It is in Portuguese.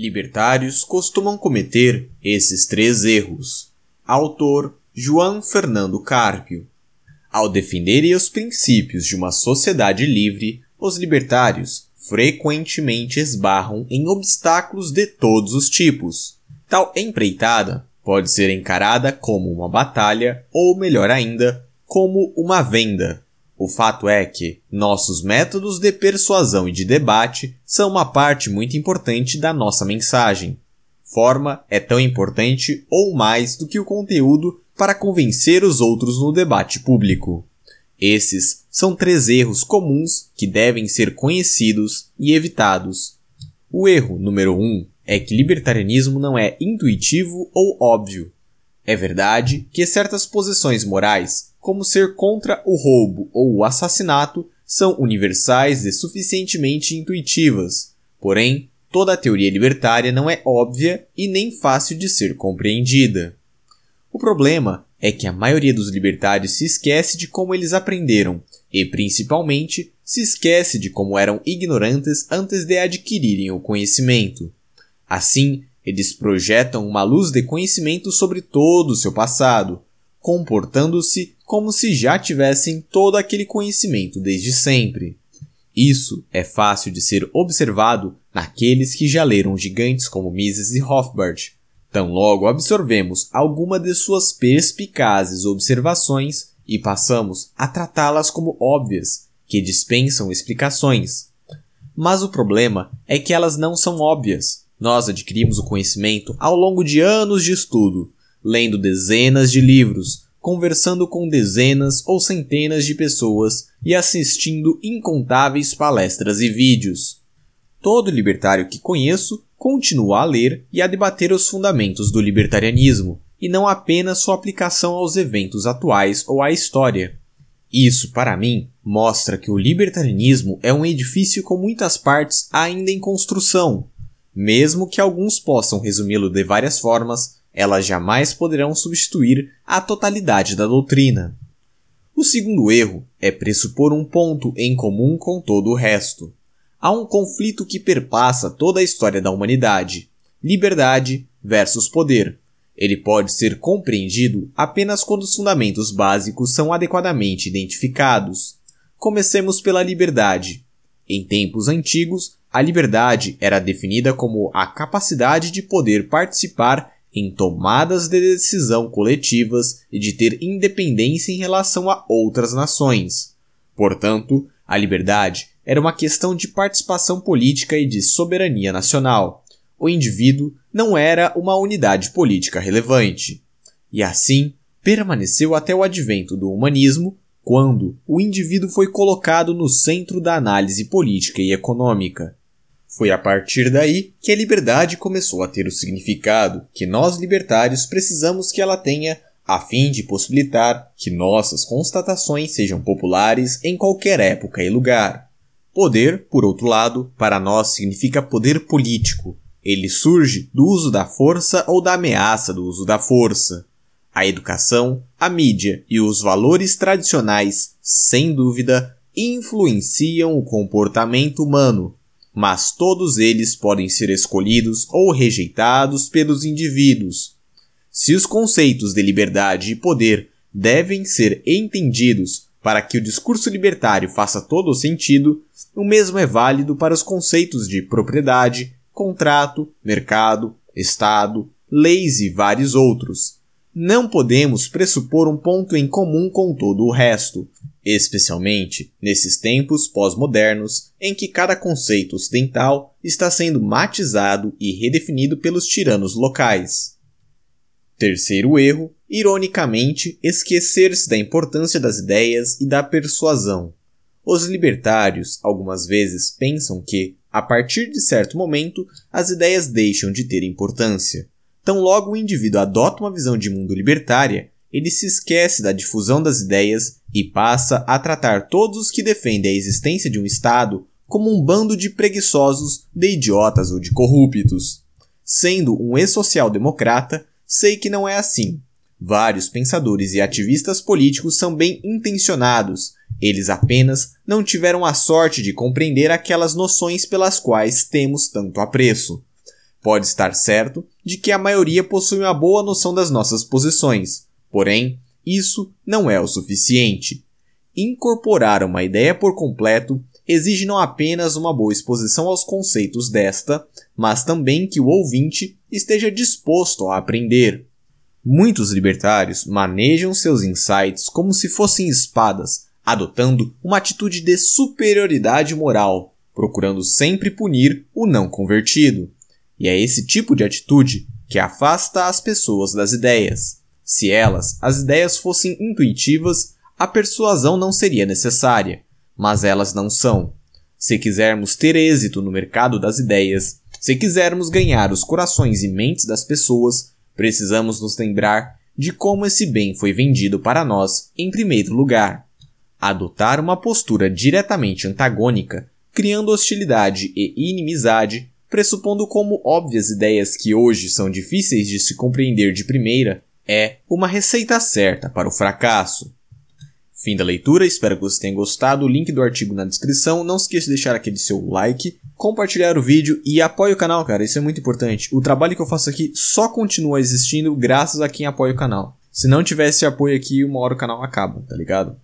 Libertários costumam cometer esses três erros. Autor João Fernando Carpio. Ao defenderem os princípios de uma sociedade livre, os libertários frequentemente esbarram em obstáculos de todos os tipos. Tal empreitada pode ser encarada como uma batalha ou, melhor ainda, como uma venda. O fato é que nossos métodos de persuasão e de debate são uma parte muito importante da nossa mensagem. Forma é tão importante ou mais do que o conteúdo para convencer os outros no debate público. Esses são três erros comuns que devem ser conhecidos e evitados. O erro número um é que libertarianismo não é intuitivo ou óbvio. É verdade que certas posições morais como ser contra o roubo ou o assassinato, são universais e suficientemente intuitivas. Porém, toda a teoria libertária não é óbvia e nem fácil de ser compreendida. O problema é que a maioria dos libertários se esquece de como eles aprenderam e, principalmente, se esquece de como eram ignorantes antes de adquirirem o conhecimento. Assim, eles projetam uma luz de conhecimento sobre todo o seu passado, comportando-se como se já tivessem todo aquele conhecimento desde sempre. Isso é fácil de ser observado naqueles que já leram gigantes como Mises e Hofbard. Tão logo absorvemos alguma de suas perspicazes observações e passamos a tratá-las como óbvias, que dispensam explicações. Mas o problema é que elas não são óbvias. Nós adquirimos o conhecimento ao longo de anos de estudo, lendo dezenas de livros, conversando com dezenas ou centenas de pessoas e assistindo incontáveis palestras e vídeos. Todo libertário que conheço continua a ler e a debater os fundamentos do libertarianismo, e não apenas sua aplicação aos eventos atuais ou à história. Isso, para mim, mostra que o libertarianismo é um edifício com muitas partes ainda em construção. Mesmo que alguns possam resumi-lo de várias formas, elas jamais poderão substituir a totalidade da doutrina. O segundo erro é pressupor um ponto em comum com todo o resto. Há um conflito que perpassa toda a história da humanidade: liberdade versus poder. Ele pode ser compreendido apenas quando os fundamentos básicos são adequadamente identificados. Comecemos pela liberdade. Em tempos antigos, a liberdade era definida como a capacidade de poder participar em tomadas de decisão coletivas e de ter independência em relação a outras nações. Portanto, a liberdade era uma questão de participação política e de soberania nacional. O indivíduo não era uma unidade política relevante. E assim, permaneceu até o advento do humanismo, quando o indivíduo foi colocado no centro da análise política e econômica. Foi a partir daí que a liberdade começou a ter o significado que nós libertários precisamos que ela tenha a fim de possibilitar que nossas constatações sejam populares em qualquer época e lugar. Poder, por outro lado, para nós significa poder político. Ele surge do uso da força ou da ameaça do uso da força. A educação, a mídia e os valores tradicionais, sem dúvida, influenciam o comportamento humano, mas todos eles podem ser escolhidos ou rejeitados pelos indivíduos. Se os conceitos de liberdade e poder devem ser entendidos para que o discurso libertário faça todo o sentido, o mesmo é válido para os conceitos de propriedade, contrato, mercado, Estado, leis e vários outros. Não podemos pressupor um ponto em comum com todo o resto, especialmente nesses tempos pós-modernos em que cada conceito ocidental está sendo matizado e redefinido pelos tiranos locais. Terceiro erro, ironicamente, esquecer-se da importância das ideias e da persuasão. Os libertários algumas vezes pensam que, a partir de certo momento, as ideias deixam de ter importância. Tão logo o indivíduo adota uma visão de mundo libertária, ele se esquece da difusão das ideias e passa a tratar todos os que defendem a existência de um Estado como um bando de preguiçosos, de idiotas ou de corruptos. Sendo um ex-social-democrata, sei que não é assim. Vários pensadores e ativistas políticos são bem intencionados, eles apenas não tiveram a sorte de compreender aquelas noções pelas quais temos tanto apreço. Pode estar certo de que a maioria possui uma boa noção das nossas posições, porém, isso não é o suficiente. Incorporar uma ideia por completo exige não apenas uma boa exposição aos conceitos desta, mas também que o ouvinte esteja disposto a aprender. Muitos libertários manejam seus insights como se fossem espadas, adotando uma atitude de superioridade moral, procurando sempre punir o não convertido. E é esse tipo de atitude que afasta as pessoas das ideias. Se elas, as ideias, fossem intuitivas, a persuasão não seria necessária, mas elas não são. Se quisermos ter êxito no mercado das ideias, se quisermos ganhar os corações e mentes das pessoas, precisamos nos lembrar de como esse bem foi vendido para nós em primeiro lugar. Adotar uma postura diretamente antagônica, criando hostilidade e inimizade, pressupondo como óbvias ideias que hoje são difíceis de se compreender de primeira, é uma receita certa para o fracasso. Fim da leitura, espero que você tenha gostado. O link do artigo na descrição. Não esqueça de deixar aquele seu like, compartilhar o vídeo e apoie o canal, cara. Isso é muito importante. O trabalho que eu faço aqui só continua existindo graças a quem apoia o canal. Se não tivesse apoio aqui, uma hora o canal acaba, tá ligado?